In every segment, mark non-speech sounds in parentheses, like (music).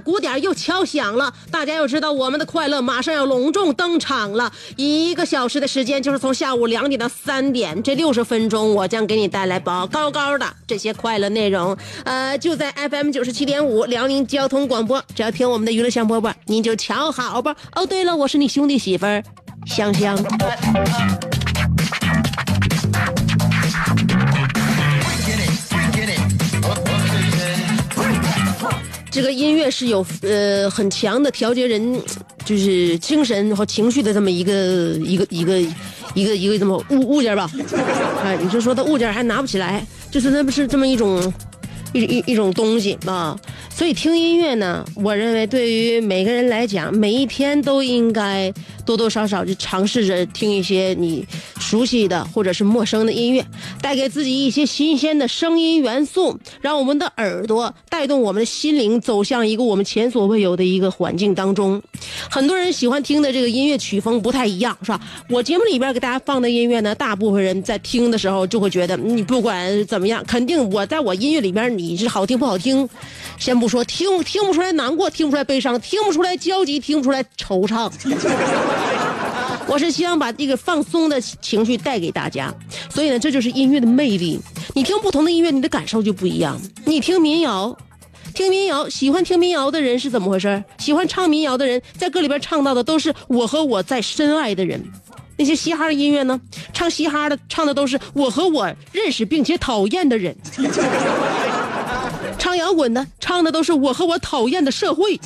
鼓点又敲响了，大家又知道我们的快乐马上要隆重登场了。一个小时的时间，就是从下午两点到三点，这六十分钟，我将给你带来高高高的这些快乐内容。呃，就在 FM 九十七点五辽宁交通广播，只要听我们的娱乐香饽饽，您就瞧好吧。哦，对了，我是你兄弟媳妇儿香香。这个音乐是有呃很强的调节人，就是精神和情绪的这么一个一个一个一个一个这么物物件吧。哎，你就说它物件还拿不起来，就是那不是这么一种一一一种东西啊。所以听音乐呢，我认为对于每个人来讲，每一天都应该多多少少就尝试着听一些你熟悉的或者是陌生的音乐，带给自己一些新鲜的声音元素，让我们的耳朵带动我们的心灵走向一个我们前所未有的一个环境当中。很多人喜欢听的这个音乐曲风不太一样，是吧？我节目里边给大家放的音乐呢，大部分人在听的时候就会觉得，你不管怎么样，肯定我在我音乐里边你是好听不好听，先不说听听不出来难过，听不出来悲伤，听不出来焦急，听不出来惆怅。我是希望把这个放松的情绪带给大家，所以呢，这就是音乐的魅力。你听不同的音乐，你的感受就不一样。你听民谣，听民谣，喜欢听民谣的人是怎么回事？喜欢唱民谣的人，在歌里边唱到的都是我和我在深爱的人。那些嘻哈音乐呢？唱嘻哈的唱的都是我和我认识并且讨厌的人。(laughs) 唱摇滚的唱的都是我和我讨厌的社会。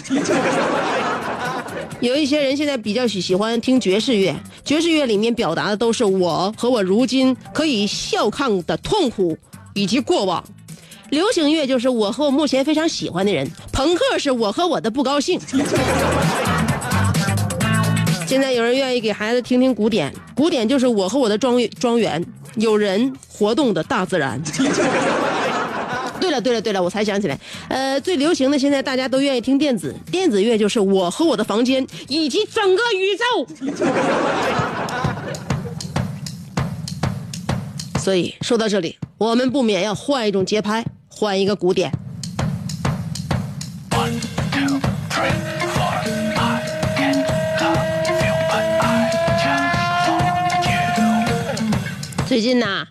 有一些人现在比较喜喜欢听爵士乐，爵士乐里面表达的都是我和我如今可以笑抗的痛苦以及过往。流行乐就是我和我目前非常喜欢的人，朋克是我和我的不高兴。现在有人愿意给孩子听听古典，古典就是我和我的庄庄园，有人活动的大自然。对了对了对了，我才想起来，呃，最流行的现在大家都愿意听电子，电子乐就是我和我的房间以及整个宇宙。(laughs) 所以说到这里，我们不免要换一种节拍，换一个鼓点。最近呐，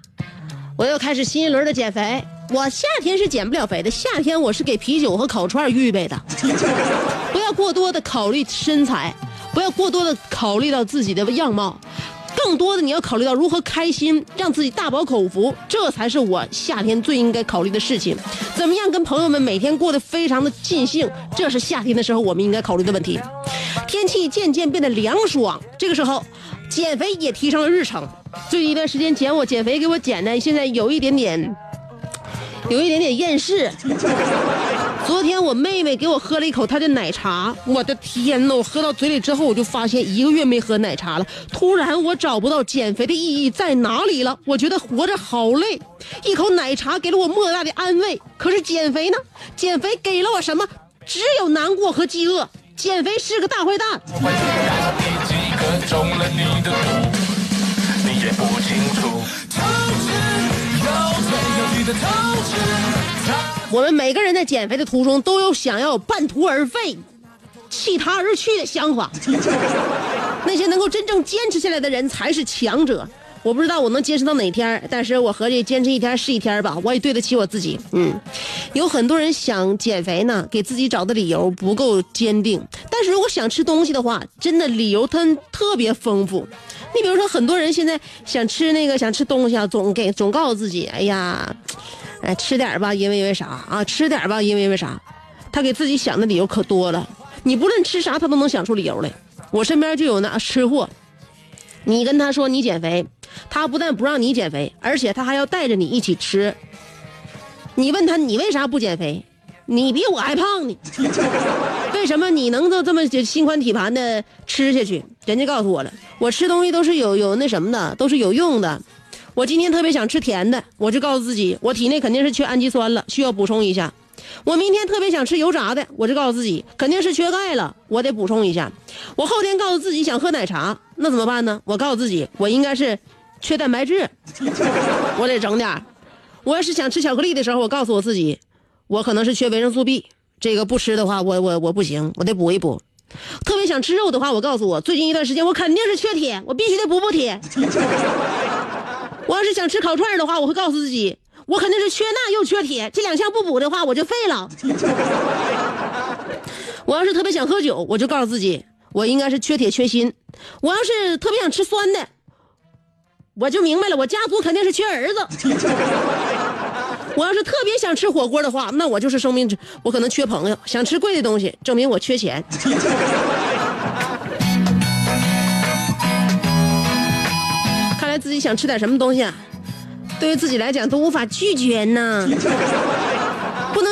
我又开始新一轮的减肥。我夏天是减不了肥的，夏天我是给啤酒和烤串预备的。(laughs) 不要过多的考虑身材，不要过多的考虑到自己的样貌，更多的你要考虑到如何开心，让自己大饱口福，这才是我夏天最应该考虑的事情。怎么样跟朋友们每天过得非常的尽兴，这是夏天的时候我们应该考虑的问题。天气渐渐变得凉爽，这个时候减肥也提上了日程。最近一段时间减我减肥给我减的，现在有一点点。有一点点厌世，昨天我妹妹给我喝了一口她的奶茶，我的天呐！我喝到嘴里之后，我就发现一个月没喝奶茶了。突然我找不到减肥的意义在哪里了。我觉得活着好累，一口奶茶给了我莫大的安慰。可是减肥呢？减肥给了我什么？只有难过和饥饿。减肥是个大坏蛋。你也不清楚。我们每个人在减肥的途中都有想要半途而废、弃他而去的想法。那些能够真正坚持下来的人才是强者。我不知道我能坚持到哪天，但是我合计坚持一天是一天吧，我也对得起我自己。嗯，有很多人想减肥呢，给自己找的理由不够坚定。但是如果想吃东西的话，真的理由它特别丰富。你比如说，很多人现在想吃那个想吃东西啊，总给总告诉自己，哎呀，哎吃点吧，因为因为啥啊？吃点吧，因为因为啥？他给自己想的理由可多了。你不论吃啥，他都能想出理由来。我身边就有那吃货，你跟他说你减肥，他不但不让你减肥，而且他还要带着你一起吃。你问他你为啥不减肥？你比我还胖呢，(laughs) 为什么你能够这么心宽体盘的吃下去？人家告诉我了，我吃东西都是有有那什么的，都是有用的。我今天特别想吃甜的，我就告诉自己，我体内肯定是缺氨基酸了，需要补充一下。我明天特别想吃油炸的，我就告诉自己，肯定是缺钙了，我得补充一下。我后天告诉自己想喝奶茶，那怎么办呢？我告诉自己，我应该是缺蛋白质，我得整点我要是想吃巧克力的时候，我告诉我自己。我可能是缺维生素 B，这个不吃的话，我我我不行，我得补一补。特别想吃肉的话，我告诉我，最近一段时间我肯定是缺铁，我必须得补补铁。我要是想吃烤串的话，我会告诉自己，我肯定是缺钠又缺铁，这两项不补的话，我就废了。(laughs) 我要是特别想喝酒，我就告诉自己，我应该是缺铁缺锌。我要是特别想吃酸的，我就明白了，我家族肯定是缺儿子。我要是特别想吃火锅的话，那我就是生命，我可能缺朋友。想吃贵的东西，证明我缺钱。看来自己想吃点什么东西啊，对于自己来讲都无法拒绝呢。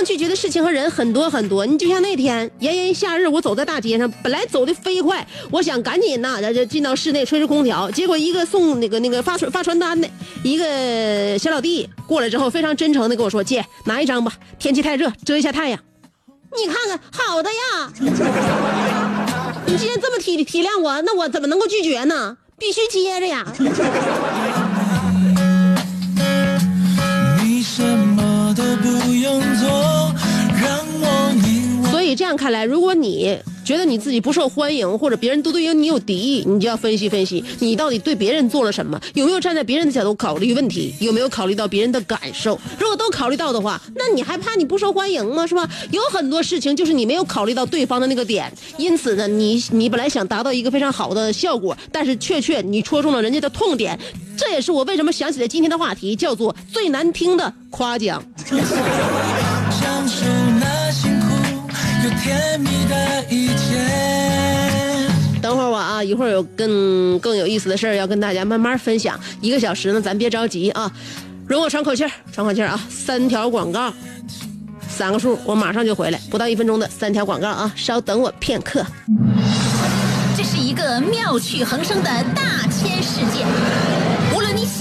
拒绝的事情和人很多很多，你就像那天炎炎夏日，我走在大街上，本来走的飞快，我想赶紧呐，就进到室内吹着空调，结果一个送那个那个发传发传单的一个小老弟过来之后，非常真诚的跟我说：“姐，拿一张吧，天气太热，遮一下太阳。”你看看，好的呀，你既然这么体体谅我，那我怎么能够拒绝呢？必须接着呀。你什么都不这样看来，如果你觉得你自己不受欢迎，或者别人都对你有敌意，你就要分析分析，你到底对别人做了什么？有没有站在别人的角度考虑问题？有没有考虑到别人的感受？如果都考虑到的话，那你还怕你不受欢迎吗？是吧？有很多事情就是你没有考虑到对方的那个点，因此呢，你你本来想达到一个非常好的效果，但是确确你戳中了人家的痛点。这也是我为什么想起来今天的话题，叫做最难听的夸奖。等会儿我啊，一会儿有更更有意思的事儿要跟大家慢慢分享。一个小时呢，咱别着急啊，容我喘口气儿，喘口气儿啊。三条广告，三个数，我马上就回来，不到一分钟的三条广告啊，稍等我片刻。这是一个妙趣横生的大千世界。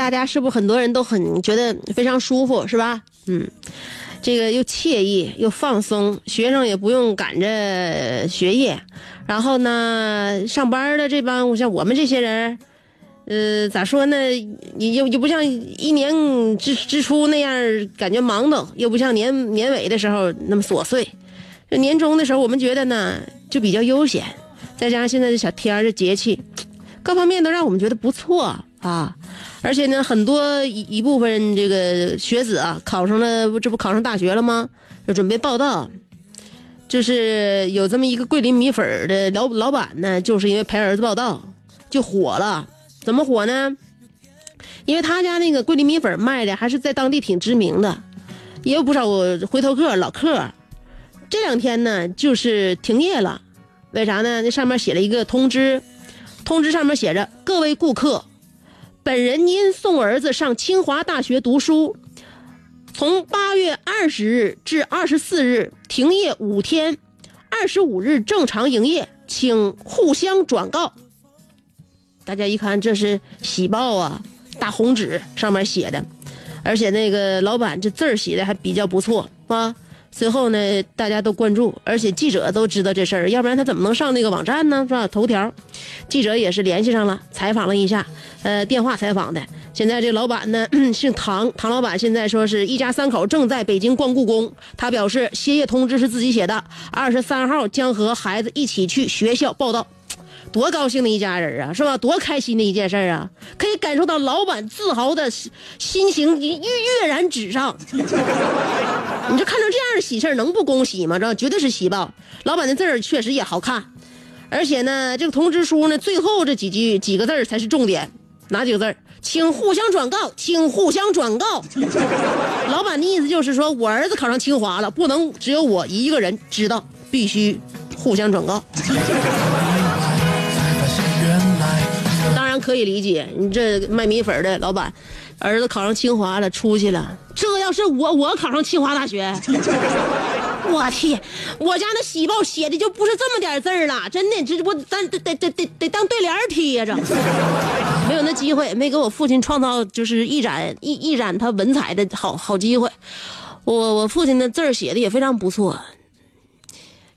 大家是不是很多人都很觉得非常舒服，是吧？嗯，这个又惬意又放松，学生也不用赶着学业，然后呢，上班的这帮像我们这些人，呃，咋说呢？也又又不像一年之之初那样感觉忙叨，又不像年年尾的时候那么琐碎。这年终的时候，我们觉得呢就比较悠闲，再加上现在这小天儿这节气，(tsk) 各方面都让我们觉得不错啊。而且呢，很多一一部分这个学子啊，考上了，这不考上大学了吗？就准备报到。就是有这么一个桂林米粉的老老板呢，就是因为陪儿子报到就火了。怎么火呢？因为他家那个桂林米粉卖的还是在当地挺知名的，也有不少回头客、老客。这两天呢，就是停业了，为啥呢？那上面写了一个通知，通知上面写着：“各位顾客，本人因送儿子上清华大学读书，从八月二十日至二十四日停业五天，二十五日正常营业，请互相转告。”大家一看，这是喜报啊！大红纸上面写的，而且那个老板这字儿写的还比较不错啊。随后呢，大家都关注，而且记者都知道这事儿，要不然他怎么能上那个网站呢？是吧？头条，记者也是联系上了，采访了一下，呃，电话采访的。现在这老板呢，姓唐，唐老板现在说是一家三口正在北京逛故宫。他表示，歇业通知是自己写的，二十三号将和孩子一起去学校报道。多高兴的一家人啊，是吧？多开心的一件事啊！可以感受到老板自豪的心情跃跃然纸上。你这看到这样的喜事能不恭喜吗？这绝对是喜报。老板的字儿确实也好看，而且呢，这个通知书呢，最后这几句几个字儿才是重点。哪几个字儿请互相转告，请互相转告。老板的意思就是说，我儿子考上清华了，不能只有我一个人知道，必须互相转告。可以理解，你这卖米粉的老板，儿子考上清华了，出息了。这要是我，我考上清华大学，(laughs) 我天，我家那喜报写的就不是这么点字儿了，真的，这我咱得得得得得当对联贴着，(laughs) 没有那机会，没给我父亲创造就是一展一一展他文采的好好机会。我我父亲的字儿写的也非常不错，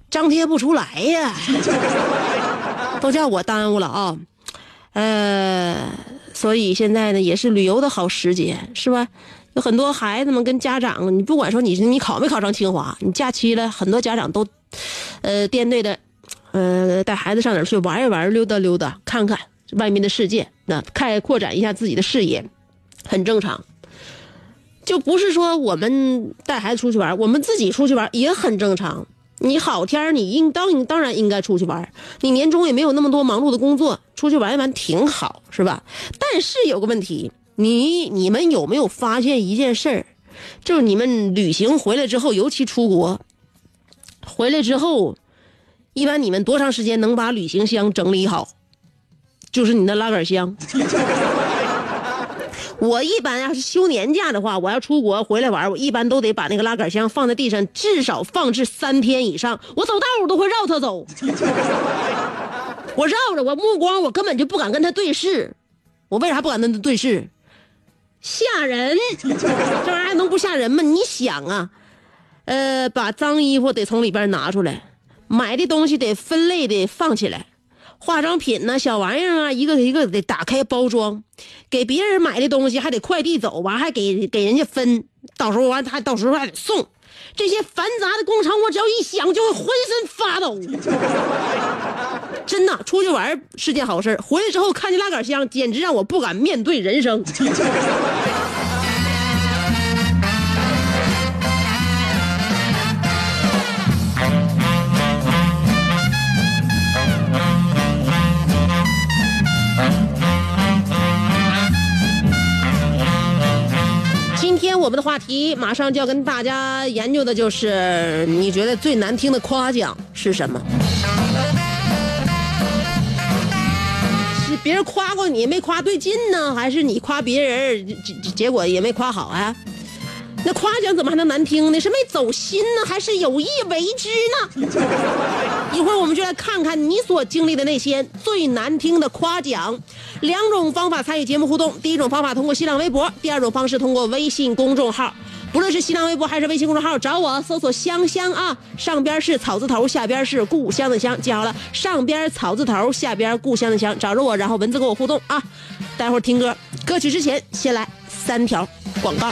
张贴不出来呀，(laughs) 都叫我耽误了啊。呃，所以现在呢，也是旅游的好时节，是吧？有很多孩子们跟家长，你不管说你你考没考上清华，你假期了，很多家长都，呃，颠队的，呃，带孩子上哪儿去玩一玩，溜达溜达，看看外面的世界，那开扩展一下自己的视野，很正常。就不是说我们带孩子出去玩，我们自己出去玩也很正常。你好天你应当当然应该出去玩你年终也没有那么多忙碌的工作，出去玩一玩挺好，是吧？但是有个问题，你你们有没有发现一件事儿？就是你们旅行回来之后，尤其出国，回来之后，一般你们多长时间能把旅行箱整理好？就是你的拉杆箱。我一般要是休年假的话，我要出国回来玩，我一般都得把那个拉杆箱放在地上，至少放置三天以上。我走道我都会绕它走，(laughs) 我绕着我目光，我根本就不敢跟他对视。我为啥不敢跟他对视？吓人！(laughs) 这玩意儿能不吓人吗？你想啊，呃，把脏衣服得从里边拿出来，买的东西得分类的放起来。化妆品呢，小玩意儿啊，一个一个得打开包装，给别人买的东西还得快递走，完还给给人家分，到时候完他到时候还得送，这些繁杂的工程，我只要一想就会浑身发抖。(laughs) 真的，出去玩是件好事回来之后看见拉杆箱，简直让我不敢面对人生。我们的话题马上就要跟大家研究的就是，你觉得最难听的夸奖是什么？是别人夸过你没夸对劲呢，还是你夸别人结结果也没夸好啊？那夸奖怎么还能难听呢？是没走心呢，还是有意为之呢？(laughs) 一会儿我们就来看看你所经历的那些最难听的夸奖，两种方法参与节目互动：第一种方法通过新浪微博，第二种方式通过微信公众号。不论是新浪微博还是微信公众号，找我搜索“香香”啊，上边是草字头，下边是故乡的乡，记好了，上边草字头，下边故乡的乡，找着我，然后文字跟我互动啊。待会儿听歌，歌曲之前先来三条广告。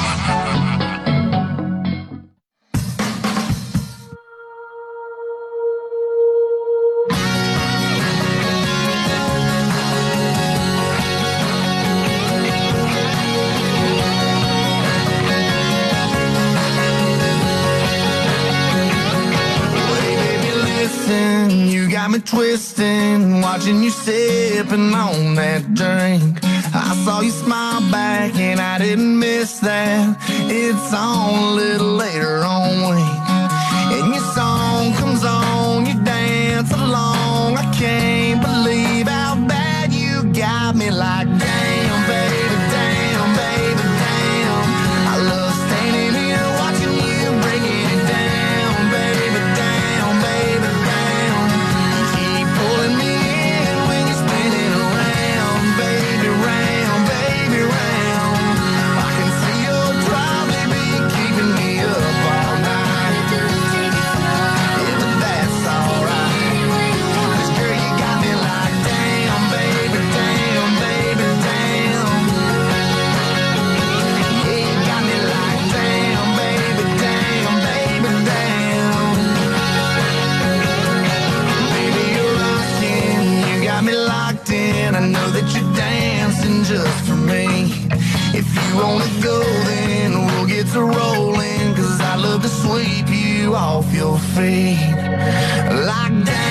Twisting, watching you sipping on that drink. I saw you smile back and I didn't miss that. It's on a little later on week. And your song comes on, you dance along. I can't sweep you off your feet. Like damn,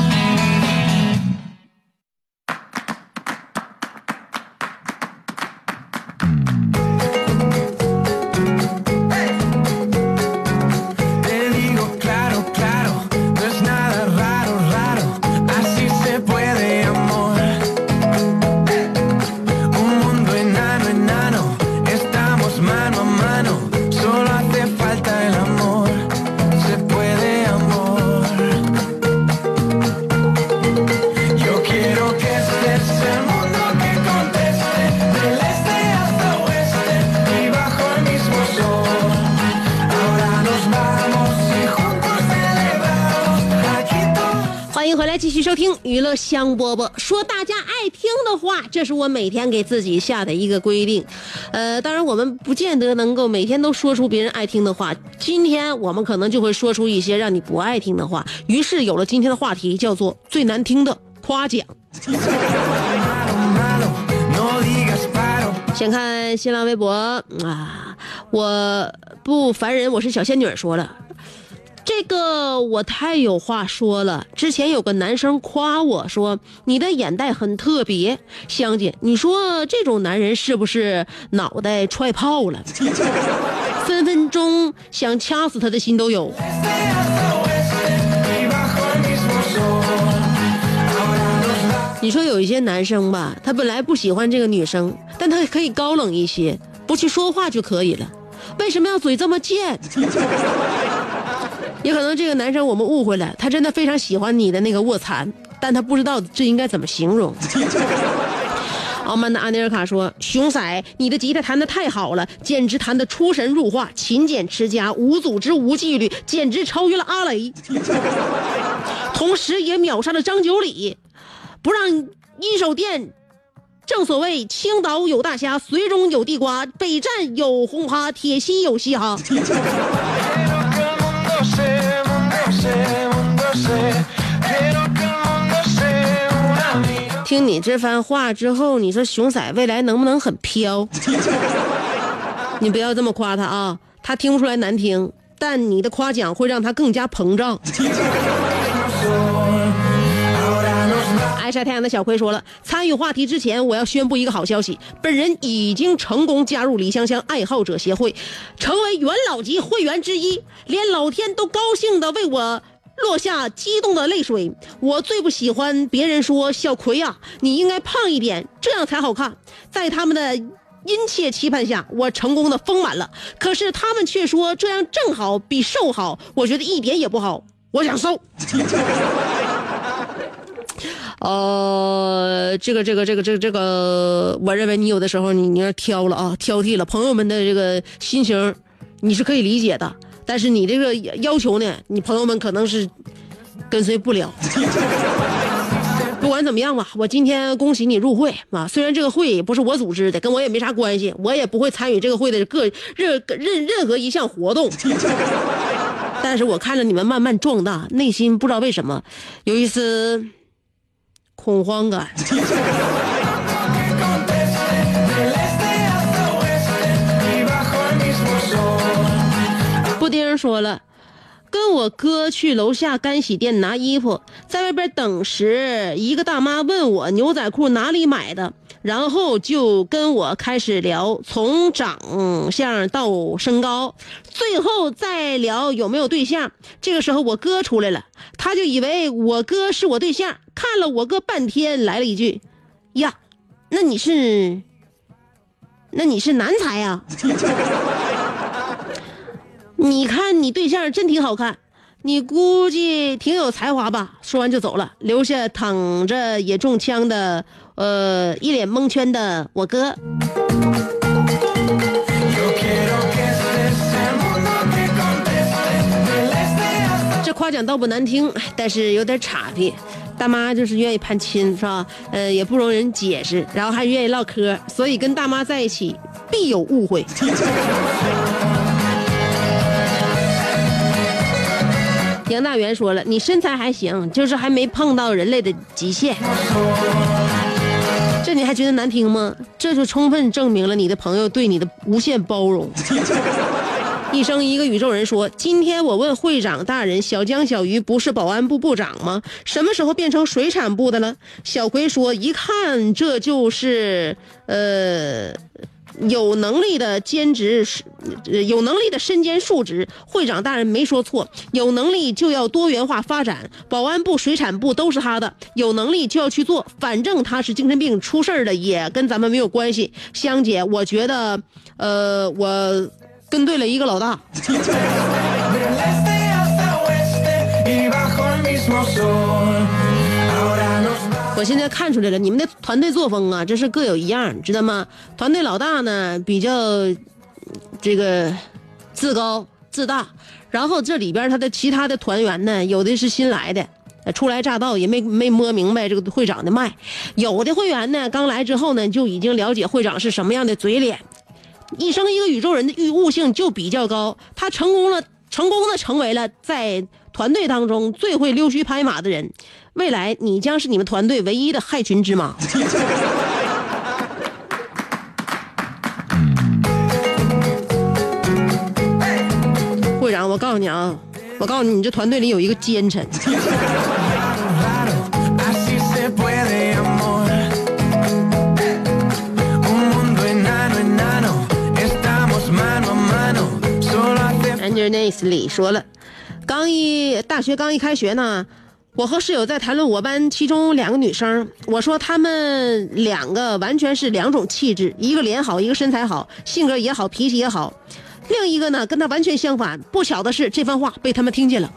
香饽饽，说大家爱听的话，这是我每天给自己下的一个规定。呃，当然我们不见得能够每天都说出别人爱听的话，今天我们可能就会说出一些让你不爱听的话。于是有了今天的话题，叫做最难听的夸奖。(laughs) 先看新浪微博啊，我不烦人，我是小仙女说了。这个我太有话说了。之前有个男生夸我说你的眼袋很特别，香姐，你说这种男人是不是脑袋踹炮了？(laughs) 分分钟想掐死他的心都有。你说有一些男生吧，他本来不喜欢这个女生，但他可以高冷一些，不去说话就可以了。为什么要嘴这么贱？也可能这个男生我们误会了，他真的非常喜欢你的那个卧蚕，但他不知道这应该怎么形容。(laughs) 傲慢的阿尼尔卡说：“熊仔，你的吉他弹得太好了，简直弹得出神入化，勤俭持家，无组织无纪律，简直超越了阿雷，(laughs) 同时也秒杀了张九里，不让一手电。正所谓青岛有大虾，绥中有地瓜，北站有红哈，铁西有嘻哈。”听你这番话之后，你说熊仔未来能不能很飘？(laughs) 你不要这么夸他啊，他听不出来难听，但你的夸奖会让他更加膨胀。(laughs) 爱晒太阳的小葵说了，参与话题之前，我要宣布一个好消息，本人已经成功加入李香香爱好者协会，成为元老级会员之一，连老天都高兴的为我。落下激动的泪水。我最不喜欢别人说：“小葵呀，你应该胖一点，这样才好看。”在他们的殷切期盼下，我成功的丰满了。可是他们却说这样正好，比瘦好。我觉得一点也不好，我想瘦。(laughs) 呃，这个这个这个这个这个，我认为你有的时候你你要挑了啊，挑剔了朋友们的这个心情，你是可以理解的。但是你这个要求呢，你朋友们可能是跟随不了。(laughs) 不管怎么样吧，我今天恭喜你入会啊！虽然这个会不是我组织的，跟我也没啥关系，我也不会参与这个会的各任任任何一项活动。(laughs) 但是我看着你们慢慢壮大，内心不知道为什么有一丝恐慌感。说了，跟我哥去楼下干洗店拿衣服，在外边等时，一个大妈问我牛仔裤哪里买的，然后就跟我开始聊，从长相到身高，最后再聊有没有对象。这个时候我哥出来了，他就以为我哥是我对象，看了我哥半天，来了一句：“呀，那你是，那你是男才呀？” (laughs) 你看你对象真挺好看，你估计挺有才华吧？说完就走了，留下躺着也中枪的，呃，一脸蒙圈的我哥。这夸奖倒不难听，但是有点岔劈。大妈就是愿意攀亲，是吧？呃，也不容人解释，然后还愿意唠嗑，所以跟大妈在一起必有误会。(laughs) 杨大元说了，你身材还行，就是还没碰到人类的极限。这你还觉得难听吗？这就充分证明了你的朋友对你的无限包容。(laughs) 一生一个宇宙人说：“今天我问会长大人，小江小鱼不是保安部部长吗？什么时候变成水产部的了？”小葵说：“一看这就是呃。”有能力的兼职是，有能力的身兼数职。会长大人没说错，有能力就要多元化发展。保安部、水产部都是他的，有能力就要去做。反正他是精神病出事儿的，也跟咱们没有关系。香姐，我觉得，呃，我跟对了一个老大。我现在看出来了，你们的团队作风啊，这是各有一样，知道吗？团队老大呢比较这个自高自大，然后这里边他的其他的团员呢，有的是新来的。初来乍到也没没摸明白这个会长的脉，有的会员呢刚来之后呢就已经了解会长是什么样的嘴脸，一生一个宇宙人的欲悟性就比较高，他成功了，成功的成为了在团队当中最会溜须拍马的人。未来，你将是你们团队唯一的害群之马。会长，我告诉你啊，我告诉你，你这团队里有一个奸臣。Andres 李说了，刚一大学刚一开学呢。我和室友在谈论我班其中两个女生，我说她们两个完全是两种气质，一个脸好，一个身材好，性格也好，脾气也好，另一个呢跟她完全相反。不巧的是，这番话被他们听见了。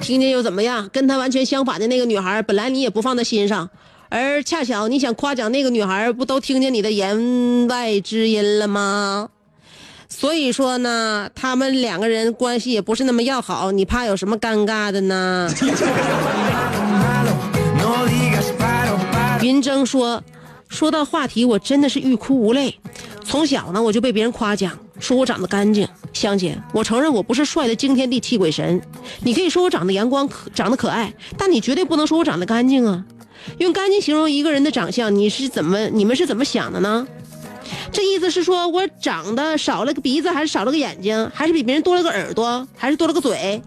听见又怎么样？跟她完全相反的那个女孩，本来你也不放在心上，而恰巧你想夸奖那个女孩，不都听见你的言外之音了吗？所以说呢，他们两个人关系也不是那么要好，你怕有什么尴尬的呢. (laughs) 云峥说，说到话题，我真的是欲哭无泪。从小呢，我就被别人夸奖，说我长得干净。香姐，我承认我不是帅的惊天地泣鬼神，你可以说我长得阳光可长得可爱，但你绝对不能说我长得干净啊！用干净形容一个人的长相，你是怎么你们是怎么想的呢？这意思是说我长得少了个鼻子，还是少了个眼睛，还是比别人多了个耳朵，还是多了个嘴？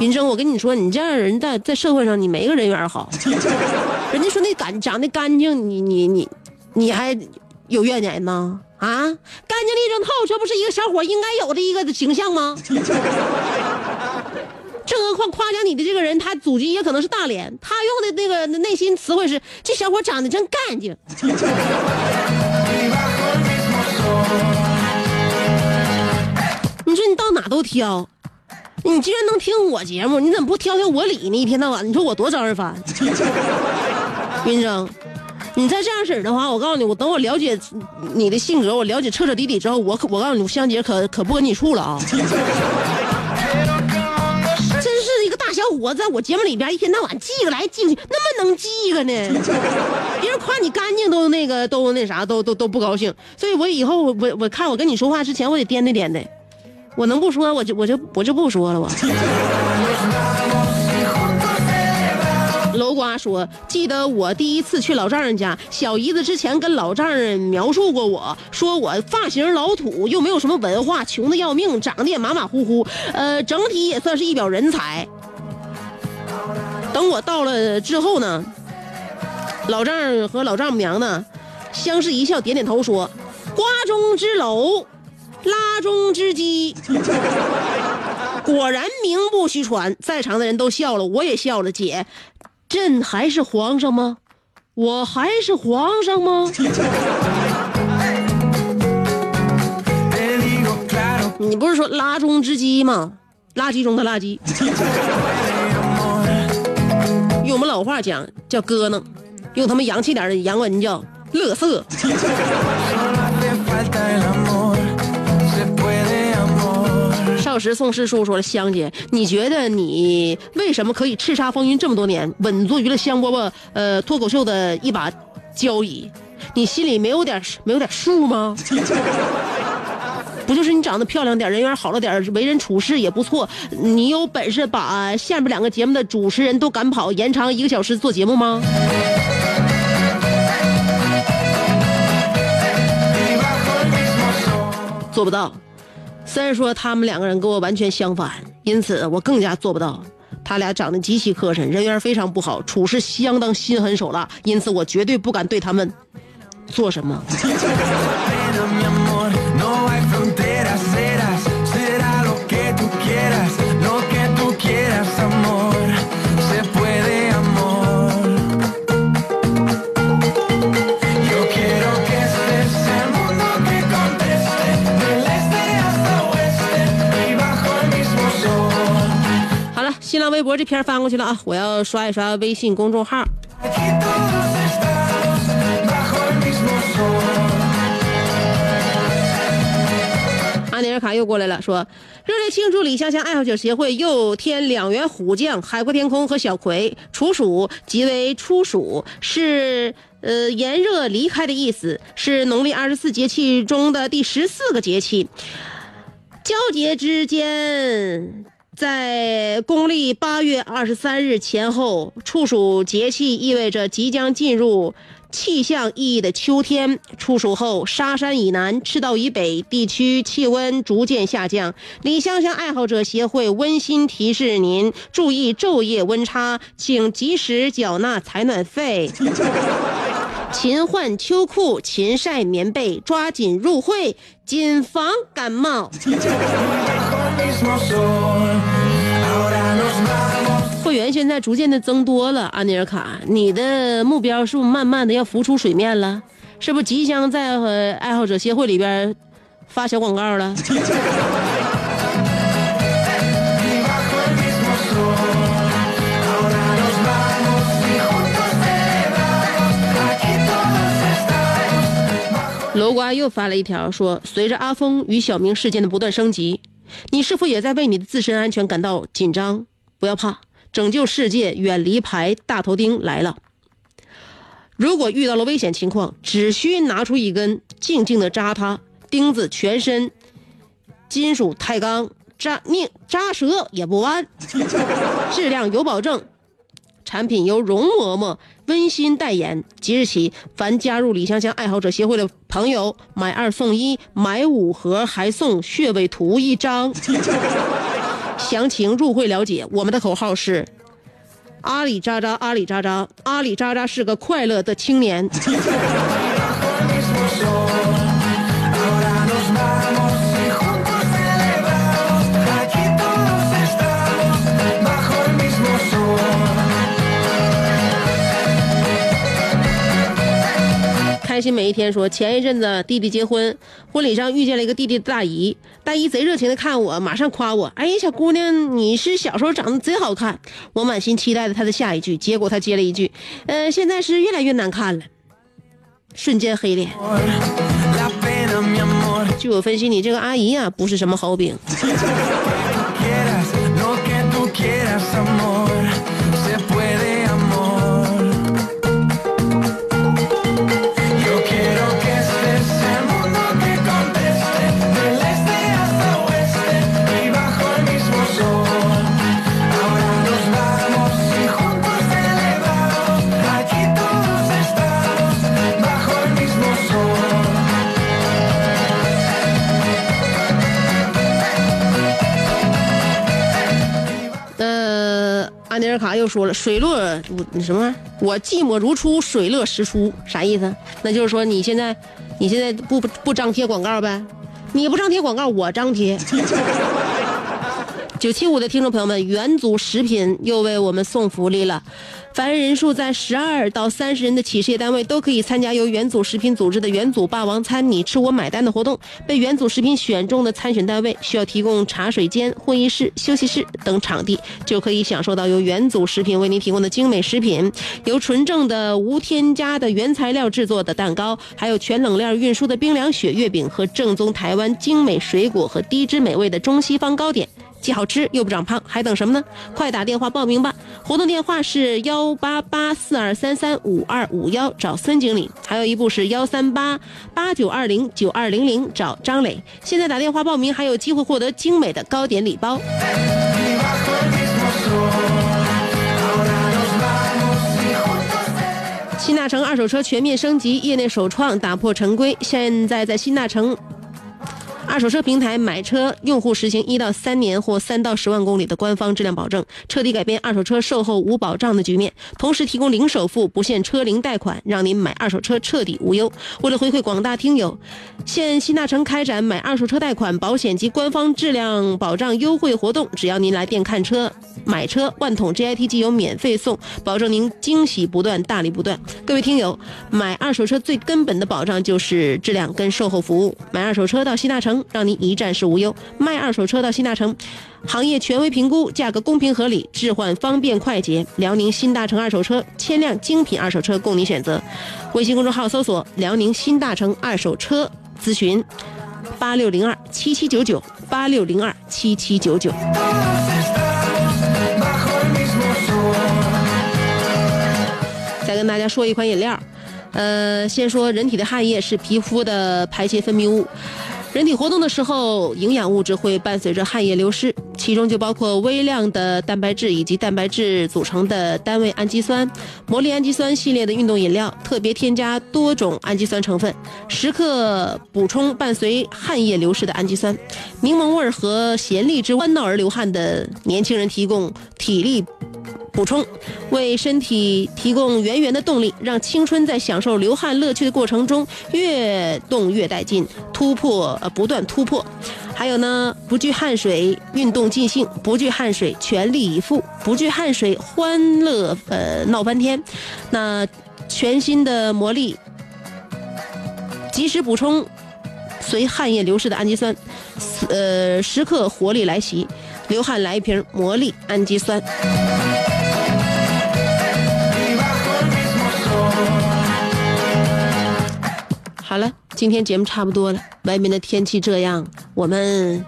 云峥，我跟你说，你这样的人在在社会上，你没个人缘好。(laughs) 人家说那干长得干净，你你你你还有怨言呢？啊，干净利落透，这不是一个小伙应该有的一个形象吗？(laughs) 更何况夸奖你的这个人，他祖籍也可能是大连，他用的那个内心词汇是：这小伙长得真干净。你说你到哪都挑，你居然能听我节目，你怎么不挑挑我理呢？一天到晚，你说我多招人烦。(laughs) 云生，你再这样式的话，我告诉你，我等我了解你的性格，我了解彻彻底底之后，我可我告诉你，香姐可可不跟你处了啊！个大小伙子，在我节目里边一天到晚记个来记个去，那么能记个呢？(laughs) 别人夸你干净都那个都那啥都都都不高兴，所以我以后我我我看我跟你说话之前，我得掂对掂对，我能不说我就我就我就不说了我。(laughs) 楼瓜说：“记得我第一次去老丈人家，小姨子之前跟老丈人描述过我，说我发型老土，又没有什么文化，穷的要命，长得也马马虎虎，呃，整体也算是一表人才。等我到了之后呢，老丈人和老丈母娘呢，相视一笑，点点头说：‘瓜中之楼，拉中之鸡。’果然名不虚传，在场的人都笑了，我也笑了。姐，朕还是皇上吗？我还是皇上吗？你不是说拉中之鸡吗？垃圾中的垃圾。我们老话讲叫咯楞，用他们洋气点的洋文叫乐色。少时宋师叔说了，香姐，你觉得你为什么可以叱咤风云这么多年，稳坐娱乐香饽饽呃脱口秀的一把交椅？你心里没有点没有点数吗？不就是你长得漂亮点，人缘好了点，为人处事也不错，你有本事把下面两个节目的主持人都赶跑，延长一个小时做节目吗？做不到。虽然说他们两个人跟我完全相反，因此我更加做不到。他俩长得极其磕碜，人缘非常不好，处事相当心狠手辣，因此我绝对不敢对他们做什么。这篇翻过去了啊，我要刷一刷微信公众号。阿尼尔卡又过来了，说热烈庆祝李香香爱好者协会又添两员虎将海阔天空和小葵。处暑即为初暑，是呃炎热离开的意思，是农历二十四节气中的第十四个节气。交节之间，在公历八月二十三日前后，处暑节气意味着即将进入气象意义的秋天。处暑后，沙山以南、赤道以北地区气温逐渐下降。李香香爱好者协会温馨提示您注意昼夜温差，请及时缴纳采暖费。勤换秋裤，勤晒棉被，抓紧入会，谨防感冒。会员现在逐渐的增多了，安尼尔卡，你的目标是不是慢慢的要浮出水面了？是不是即将在呃爱好者协会里边发小广告了. (laughs) 楼瓜又发了一条说，随着阿峰与小明事件的不断升级，你是否也在为你的自身安全感到紧张？不要怕，拯救世界，远离牌大头钉来了。如果遇到了危险情况，只需拿出一根，静静的扎它，钉子全身金属钛钢，扎拧扎折也不弯，(laughs) 质量有保证。产品由容嬷嬷温馨代言。即日起，凡加入李香香爱好者协会的朋友，买二送一，买五盒还送穴位图一张。(laughs) 详情入会了解。我们的口号是：阿里扎扎，阿里扎扎，阿里扎扎是个快乐的青年。开心每一天说，前一阵子弟弟结婚，婚礼上遇见了一个弟弟的大姨，大姨贼热情的看我，马上夸我，哎呀，小姑娘，你是小时候长得贼好看。我满心期待着她的下一句，结果她接了一句，呃，现在是越来越难看了，瞬间黑脸。据我分析，你这个阿姨呀、不是什么好饼。安尼尔卡又说了，水落我什么？我寂寞如初，水落石出，啥意思？那就是说你现在，你现在不不不张贴广告呗？你不张贴广告，我张贴。(laughs) 九七五的听众朋友们，元祖食品又为我们送福利了。凡人数在十二到三十人的企事业单位都可以参加由元祖食品组织的“元祖霸王餐你吃我买单”的活动。被元祖食品选中的参选单位需要提供茶水间、会议室、休息室等场地，就可以享受到由元祖食品为您提供的精美食品，由纯正的无添加的原材料制作的蛋糕，还有全冷链运输的冰凉雪月饼和正宗台湾精美水果和低脂美味的中西方糕点。既好吃又不长胖，还等什么呢？快打电话报名吧！活动电话是幺八八四二三三五二五幺，找孙经理；还有一部是幺三八八九二零九二零零，找张磊。现在打电话报名还有机会获得精美的糕点礼包。新大城二手车全面升级，业内首创，打破陈规。现在在新大城二手车平台买车，用户实行一到三年或三到十万公里的官方质量保证，彻底改变二手车售后无保障的局面。同时提供零首付、不限车龄贷款，让您买二手车彻底无忧。为了回馈广大听友，现新大城开展买二手车贷款、保险及官方质量保障优惠活动，只要您来店看车、买车，万桶 GIT 机油免费送，保证您惊喜不断、大礼不断。各位听友，买二手车最根本的保障就是质量跟售后服务。买二手车到新大城，让您一站式无忧；卖二手车到新大城，行业权威评估，价格公平合理，置换方便快捷。辽宁新大城二手车，千辆精品二手车供您选择。微信公众号搜索“辽宁新大城二手车”，咨询八六零二七七九九八六零二七七九九。再跟大家说一款饮料，呃，先说人体的汗液是皮肤的排泄分泌物，人体活动的时候，营养物质会伴随着汗液流失，其中就包括微量的蛋白质以及蛋白质组成的单位氨基酸、魔力氨基酸系列的运动饮料，特别添加多种氨基酸成分，时刻补充伴随汗液流失的氨基酸。柠檬味儿和咸荔枝欢闹而流汗的年轻人提供体力。补充，为身体提供源源的动力，让青春在享受流汗乐趣的过程中越动越带劲，突破呃不断突破。还有呢，不惧汗水运动尽兴，不惧汗水全力以赴，不惧汗水欢乐呃闹翻天。那全新的魔力，及时补充随汗液流失的氨基酸，呃时刻活力来袭，流汗来一瓶魔力氨基酸。好了，今天节目差不多了。外面的天气这样，我们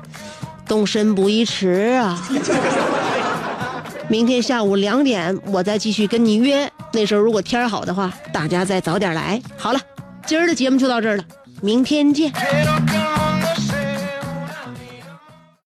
动身不宜迟啊！(laughs) 明天下午两点，我再继续跟你约。那时候如果天好的话，大家再早点来。好了，今儿的节目就到这儿了，明天见。